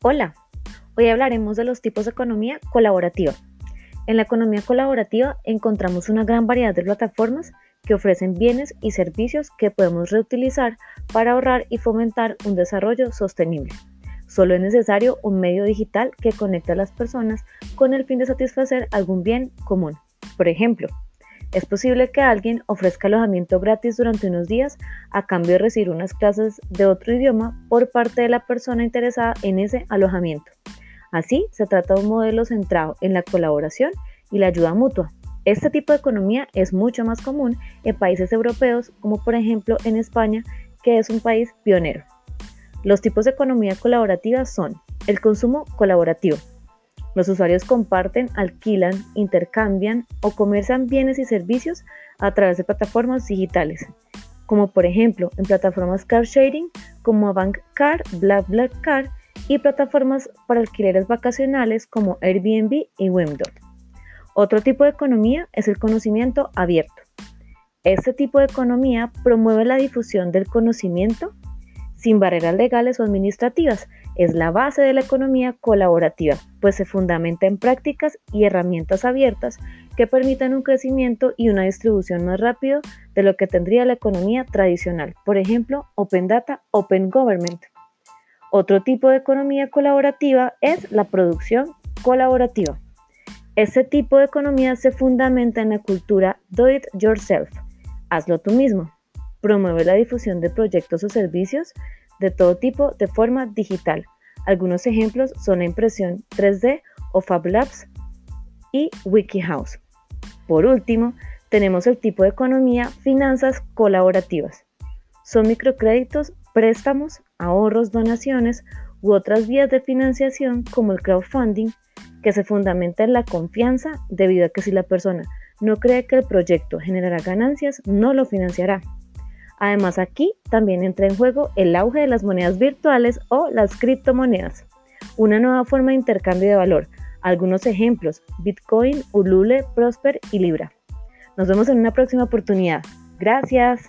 Hola, hoy hablaremos de los tipos de economía colaborativa. En la economía colaborativa encontramos una gran variedad de plataformas que ofrecen bienes y servicios que podemos reutilizar para ahorrar y fomentar un desarrollo sostenible. Solo es necesario un medio digital que conecte a las personas con el fin de satisfacer algún bien común. Por ejemplo, es posible que alguien ofrezca alojamiento gratis durante unos días a cambio de recibir unas clases de otro idioma por parte de la persona interesada en ese alojamiento. Así, se trata de un modelo centrado en la colaboración y la ayuda mutua. Este tipo de economía es mucho más común en países europeos, como por ejemplo en España, que es un país pionero. Los tipos de economía colaborativa son el consumo colaborativo, los usuarios comparten, alquilan, intercambian o comercian bienes y servicios a través de plataformas digitales, como por ejemplo en plataformas car sharing como Car, BlaBlaCar y plataformas para alquileres vacacionales como Airbnb y Wimdot. Otro tipo de economía es el conocimiento abierto. Este tipo de economía promueve la difusión del conocimiento sin barreras legales o administrativas. Es la base de la economía colaborativa, pues se fundamenta en prácticas y herramientas abiertas que permitan un crecimiento y una distribución más rápido de lo que tendría la economía tradicional, por ejemplo, Open Data, Open Government. Otro tipo de economía colaborativa es la producción colaborativa. Este tipo de economía se fundamenta en la cultura do it yourself, hazlo tú mismo, Promueve la difusión de proyectos o servicios de todo tipo de forma digital. Algunos ejemplos son la impresión 3D o Fab Labs y WikiHouse. Por último, tenemos el tipo de economía finanzas colaborativas. Son microcréditos, préstamos, ahorros, donaciones u otras vías de financiación como el crowdfunding que se fundamenta en la confianza debido a que si la persona no cree que el proyecto generará ganancias, no lo financiará. Además aquí también entra en juego el auge de las monedas virtuales o las criptomonedas, una nueva forma de intercambio de valor. Algunos ejemplos, Bitcoin, Ulule, Prosper y Libra. Nos vemos en una próxima oportunidad. Gracias.